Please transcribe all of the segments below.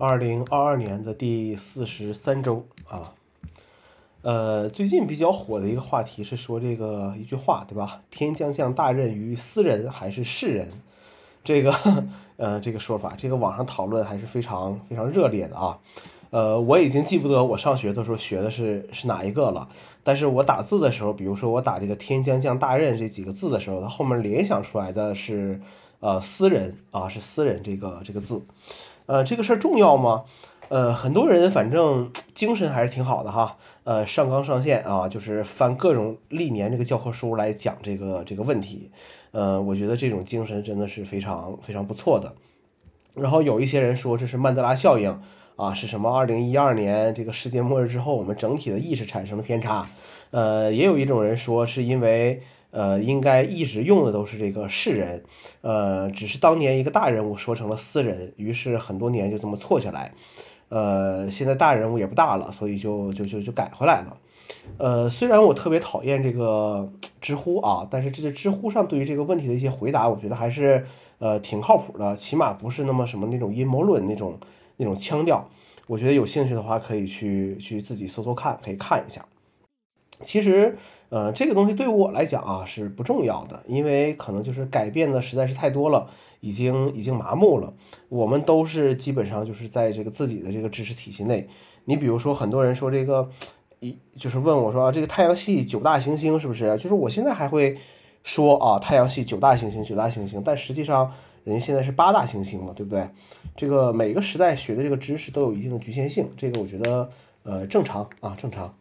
二零二二年的第四十三周啊，呃，最近比较火的一个话题是说这个一句话，对吧？天将降大任于斯人还是世人？这个 呃，这个说法，这个网上讨论还是非常非常热烈的啊。呃，我已经记不得我上学的时候学的是是哪一个了，但是我打字的时候，比如说我打这个“天将降大任”这几个字的时候，它后面联想出来的是呃“私人”啊，是“私人”这个这个字。呃，这个事儿重要吗？呃，很多人反正精神还是挺好的哈。呃，上纲上线啊，就是翻各种历年这个教科书来讲这个这个问题。呃，我觉得这种精神真的是非常非常不错的。然后有一些人说这是曼德拉效应。啊，是什么？二零一二年这个世界末日之后，我们整体的意识产生了偏差。呃，也有一种人说，是因为呃，应该一直用的都是这个世人，呃，只是当年一个大人物说成了私人，于是很多年就这么错下来。呃，现在大人物也不大了，所以就就就就改回来了。呃，虽然我特别讨厌这个知乎啊，但是这个知乎上对于这个问题的一些回答，我觉得还是呃挺靠谱的，起码不是那么什么那种阴谋论那种。那种腔调，我觉得有兴趣的话可以去去自己搜搜看，可以看一下。其实，呃，这个东西对我来讲啊是不重要的，因为可能就是改变的实在是太多了，已经已经麻木了。我们都是基本上就是在这个自己的这个知识体系内。你比如说，很多人说这个，一就是问我说这个太阳系九大行星是不是？就是我现在还会说啊，太阳系九大行星，九大行星，但实际上。人现在是八大行星嘛，对不对？这个每个时代学的这个知识都有一定的局限性，这个我觉得呃正常啊，正常。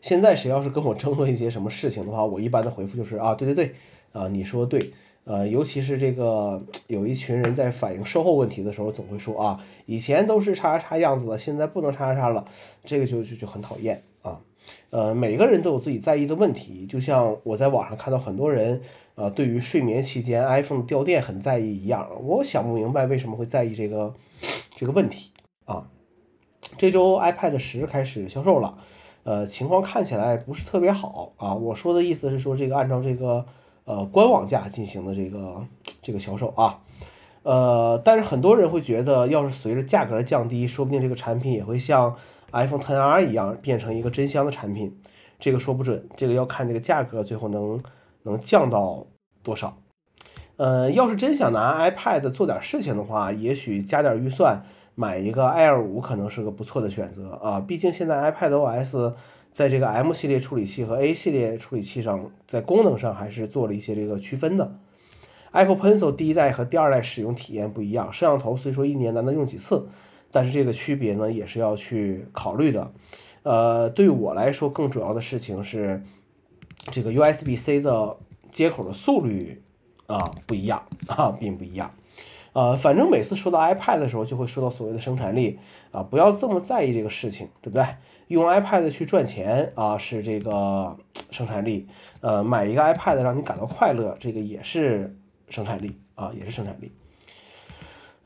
现在谁要是跟我争论一些什么事情的话，我一般的回复就是啊，对对对，啊你说对，呃，尤其是这个有一群人在反映售后问题的时候，总会说啊，以前都是叉叉叉样子的，现在不能叉叉叉了，这个就就就很讨厌啊。呃，每个人都有自己在意的问题，就像我在网上看到很多人。呃，对于睡眠期间 iPhone 掉电很在意一样，我想不明白为什么会在意这个这个问题啊。这周 iPad 十开始销售了，呃，情况看起来不是特别好啊。我说的意思是说，这个按照这个呃官网价进行的这个这个销售啊，呃，但是很多人会觉得，要是随着价格的降低，说不定这个产品也会像 iPhone 10R 一样变成一个真香的产品，这个说不准，这个要看这个价格最后能。能降到多少？呃，要是真想拿 iPad 做点事情的话，也许加点预算买一个 Air 五可能是个不错的选择啊。毕竟现在 iPad OS 在这个 M 系列处理器和 A 系列处理器上，在功能上还是做了一些这个区分的。Apple Pencil 第一代和第二代使用体验不一样，摄像头虽说一年难得用几次，但是这个区别呢也是要去考虑的。呃，对我来说，更主要的事情是。这个 USB-C 的接口的速率啊不一样啊，并不一样。呃，反正每次说到 iPad 的时候，就会说到所谓的生产力啊，不要这么在意这个事情，对不对？用 iPad 去赚钱啊，是这个生产力。呃，买一个 iPad 让你感到快乐，这个也是生产力啊，也是生产力。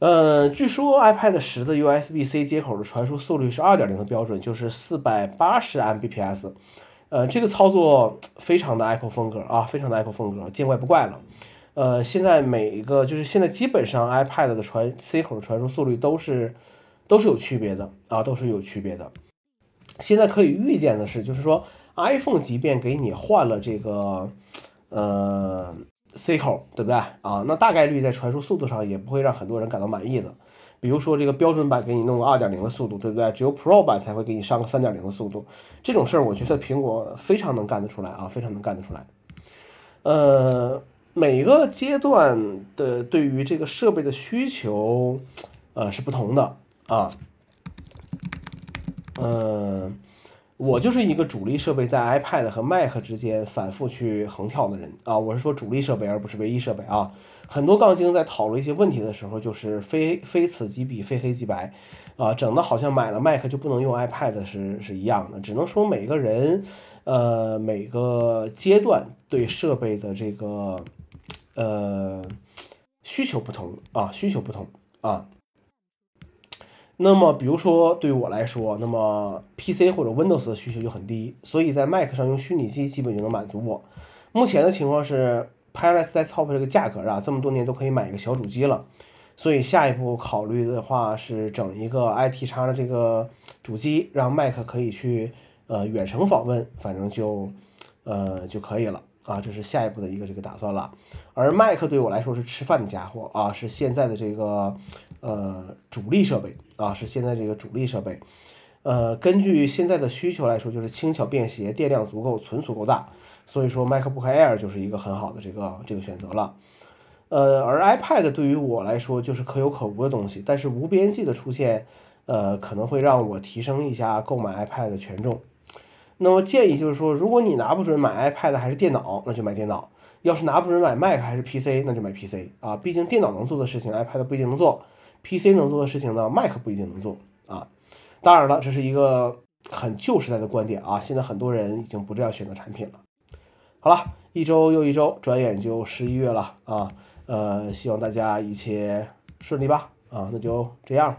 呃，据说 iPad 十的 USB-C 接口的传输速率是2.0的标准，就是480 Mbps。呃，这个操作非常的 Apple 风格啊，非常的 Apple 风格，见怪不怪了。呃，现在每一个就是现在基本上 iPad 的传 C 口的传输速率都是都是有区别的啊，都是有区别的。现在可以预见的是，就是说 iPhone 即便给你换了这个呃 C 口，对不对啊？那大概率在传输速度上也不会让很多人感到满意的。比如说这个标准版给你弄个二点零的速度，对不对？只有 Pro 版才会给你上个三点零的速度，这种事儿我觉得苹果非常能干得出来啊，非常能干得出来。呃，每个阶段的对于这个设备的需求，呃是不同的啊。嗯，我就是一个主力设备在 iPad 和 Mac 之间反复去横跳的人啊，我是说主力设备而不是唯一设备啊。很多杠精在讨论一些问题的时候，就是非非此即彼，非黑即白，啊，整的好像买了 Mac 就不能用 iPad 是是一样的。只能说每个人，呃，每个阶段对设备的这个，呃，需求不同啊，需求不同啊。那么，比如说对于我来说，那么 PC 或者 Windows 的需求就很低，所以在 Mac 上用虚拟机基本就能满足我。目前的情况是。p a r a s Desktop 这个价格啊，这么多年都可以买一个小主机了，所以下一步考虑的话是整一个 IT 叉的这个主机，让 Mac 可以去呃远程访问，反正就呃就可以了啊，这是下一步的一个这个打算了。而 Mac 对我来说是吃饭的家伙啊，是现在的这个呃主力设备啊，是现在这个主力设备。呃，根据现在的需求来说，就是轻巧便携，电量足够，存储够大，所以说 MacBook Air 就是一个很好的这个这个选择了。呃，而 iPad 对于我来说就是可有可无的东西，但是无边际的出现，呃，可能会让我提升一下购买 iPad 的权重。那么建议就是说，如果你拿不准买 iPad 还是电脑，那就买电脑；要是拿不准买 Mac 还是 PC，那就买 PC 啊。毕竟电脑能做的事情，iPad 不一定能做；PC 能做的事情呢，Mac 不一定能做啊。当然了，这是一个很旧时代的观点啊！现在很多人已经不这样选择产品了。好了，一周又一周，转眼就十一月了啊！呃，希望大家一切顺利吧！啊，那就这样。